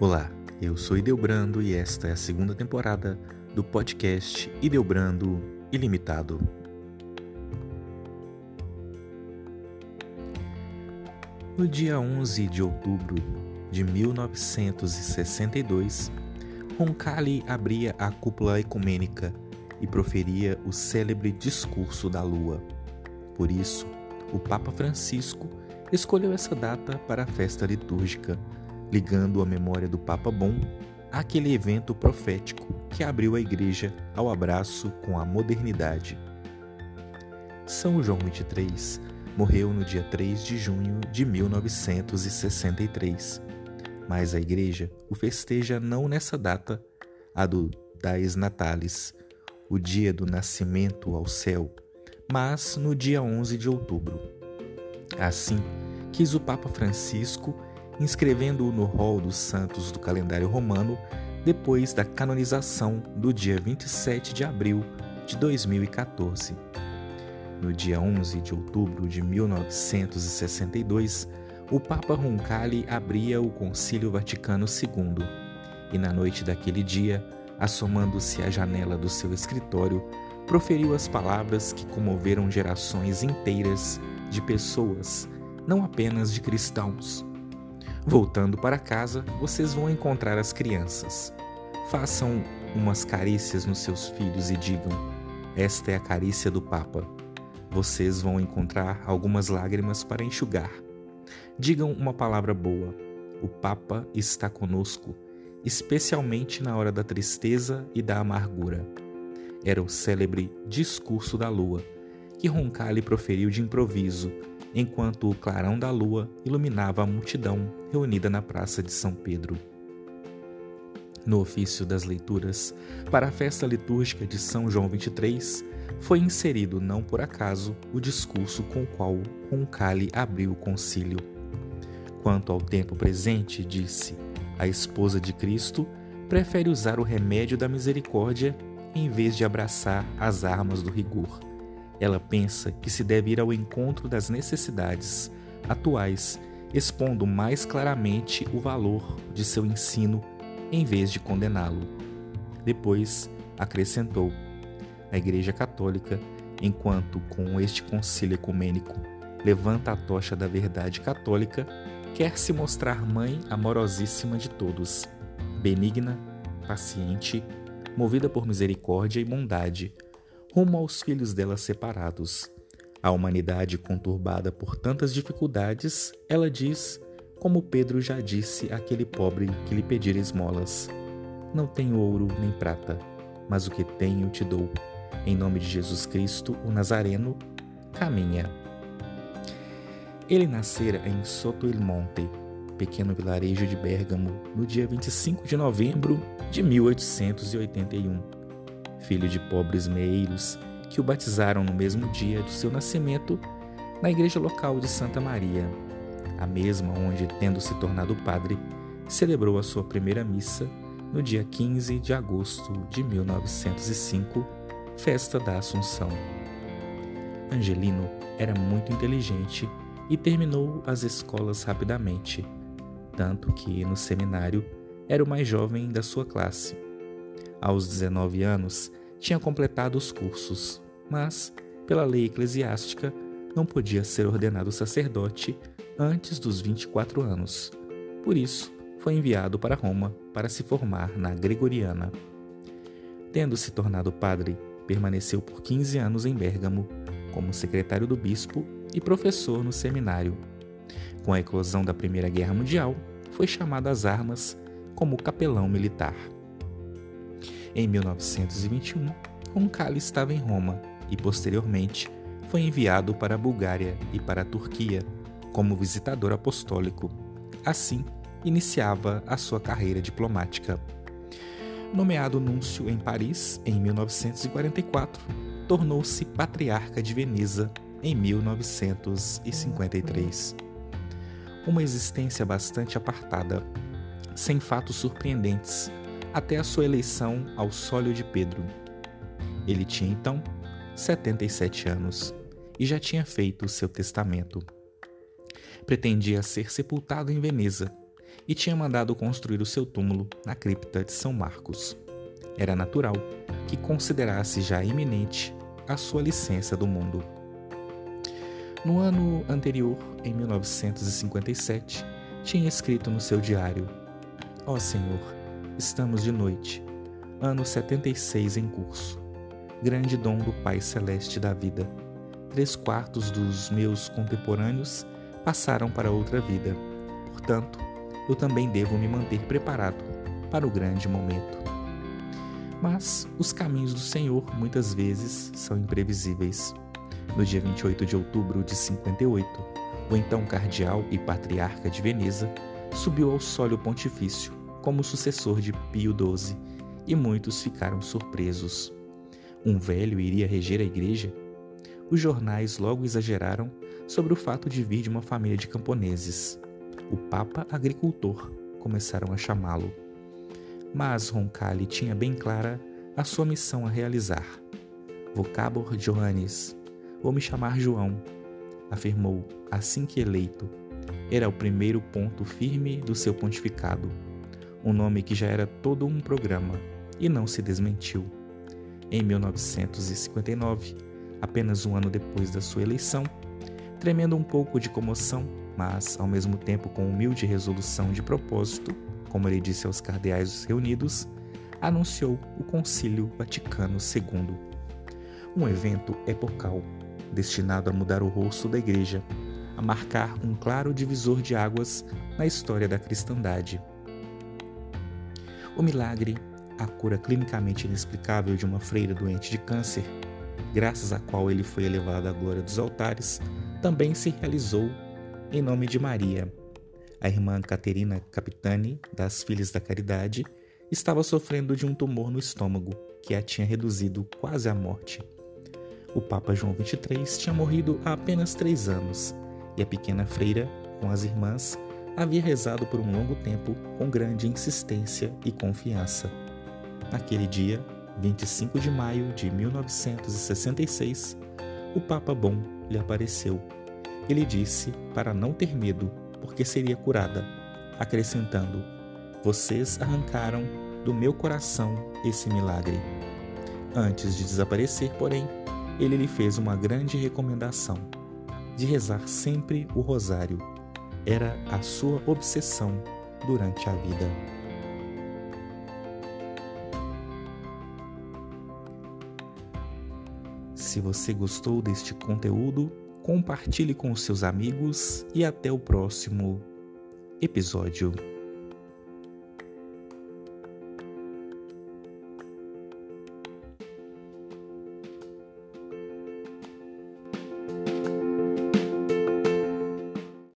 Olá, eu sou Ideobrando e esta é a segunda temporada do podcast Ideobrando Ilimitado. No dia 11 de outubro de 1962, Roncalli abria a cúpula ecumênica e proferia o célebre Discurso da Lua. Por isso, o Papa Francisco escolheu essa data para a festa litúrgica, ligando a memória do Papa Bom àquele evento profético que abriu a Igreja ao abraço com a modernidade. São João 23 morreu no dia 3 de junho de 1963, mas a Igreja o festeja não nessa data, a do Dais Natalis, o dia do nascimento ao céu, mas no dia 11 de outubro. Assim, quis o Papa Francisco, inscrevendo-o no rol dos santos do calendário romano, depois da canonização do dia 27 de abril de 2014. No dia 11 de outubro de 1962, o Papa Roncalli abria o Concílio Vaticano II, e na noite daquele dia, assomando-se à janela do seu escritório, proferiu as palavras que comoveram gerações inteiras de pessoas, não apenas de cristãos. Voltando para casa, vocês vão encontrar as crianças. Façam umas carícias nos seus filhos e digam: Esta é a carícia do Papa. Vocês vão encontrar algumas lágrimas para enxugar. Digam uma palavra boa. O Papa está conosco, especialmente na hora da tristeza e da amargura. Era o célebre Discurso da Lua, que Roncalli proferiu de improviso, enquanto o clarão da lua iluminava a multidão reunida na Praça de São Pedro. No ofício das leituras, para a festa litúrgica de São João 23, foi inserido não por acaso o discurso com o qual Roncalli abriu o concílio. Quanto ao tempo presente, disse, a esposa de Cristo prefere usar o remédio da misericórdia em vez de abraçar as armas do rigor. Ela pensa que se deve ir ao encontro das necessidades atuais, expondo mais claramente o valor de seu ensino em vez de condená-lo. Depois, acrescentou: a Igreja Católica, enquanto com este concílio ecumênico levanta a tocha da verdade católica, quer se mostrar mãe amorosíssima de todos, benigna, paciente, movida por misericórdia e bondade, rumo aos filhos dela separados. A humanidade conturbada por tantas dificuldades, ela diz, como Pedro já disse àquele pobre que lhe pedira esmolas: Não tenho ouro nem prata, mas o que tenho te dou em nome de Jesus Cristo, o Nazareno, caminha. Ele nascera em Soto il Monte, pequeno vilarejo de Bérgamo, no dia 25 de novembro de 1881. Filho de pobres meeiros que o batizaram no mesmo dia do seu nascimento na igreja local de Santa Maria, a mesma onde, tendo se tornado padre, celebrou a sua primeira missa no dia 15 de agosto de 1905 Festa da Assunção. Angelino era muito inteligente e terminou as escolas rapidamente, tanto que no seminário era o mais jovem da sua classe. Aos 19 anos, tinha completado os cursos, mas, pela lei eclesiástica, não podia ser ordenado sacerdote antes dos 24 anos. Por isso, foi enviado para Roma para se formar na Gregoriana. Tendo se tornado padre, permaneceu por 15 anos em Bérgamo como secretário do bispo e professor no seminário. Com a eclosão da Primeira Guerra Mundial, foi chamado às armas como capelão militar. Em 1921, Roncalli estava em Roma e, posteriormente, foi enviado para a Bulgária e para a Turquia como visitador apostólico. Assim, iniciava a sua carreira diplomática. Nomeado núncio em Paris em 1944, tornou-se patriarca de Veneza em 1953. Uma existência bastante apartada, sem fatos surpreendentes, até a sua eleição ao sólio de Pedro. Ele tinha então 77 anos e já tinha feito o seu testamento. Pretendia ser sepultado em Veneza e tinha mandado construir o seu túmulo na cripta de São Marcos. Era natural que considerasse já iminente a sua licença do mundo. No ano anterior, em 1957, tinha escrito no seu diário: Ó oh Senhor, estamos de noite, ano 76 em curso. Grande dom do Pai Celeste da vida. Três quartos dos meus contemporâneos passaram para outra vida. Portanto, eu também devo me manter preparado para o grande momento. Mas os caminhos do Senhor muitas vezes são imprevisíveis. No dia 28 de outubro de 58, o então cardeal e patriarca de Veneza subiu ao sólio pontifício como sucessor de Pio XII e muitos ficaram surpresos. Um velho iria reger a igreja? Os jornais logo exageraram sobre o fato de vir de uma família de camponeses. O Papa Agricultor começaram a chamá-lo. Mas Roncalli tinha bem clara a sua missão a realizar. Vocabor Johannes, Vou me chamar João, afirmou assim que eleito. Era o primeiro ponto firme do seu pontificado, um nome que já era todo um programa e não se desmentiu. Em 1959, apenas um ano depois da sua eleição, tremendo um pouco de comoção, mas ao mesmo tempo com humilde resolução de propósito, como ele disse aos cardeais reunidos, anunciou o Concílio Vaticano II. Um evento epocal destinado a mudar o rosto da Igreja, a marcar um claro divisor de águas na história da cristandade. O milagre, a cura clinicamente inexplicável de uma freira doente de câncer, graças à qual ele foi elevado à glória dos altares, também se realizou em nome de Maria. A irmã Caterina Capitani, das Filhas da Caridade, estava sofrendo de um tumor no estômago que a tinha reduzido quase à morte. O Papa João XXIII tinha morrido há apenas três anos e a pequena freira, com as irmãs, havia rezado por um longo tempo com grande insistência e confiança. Naquele dia, 25 de maio de 1966, o Papa Bom lhe apareceu. Ele disse para não ter medo, porque seria curada, acrescentando: Vocês arrancaram do meu coração esse milagre. Antes de desaparecer, porém, ele lhe fez uma grande recomendação de rezar sempre o rosário. Era a sua obsessão durante a vida. Se você gostou deste conteúdo, compartilhe com seus amigos e até o próximo episódio.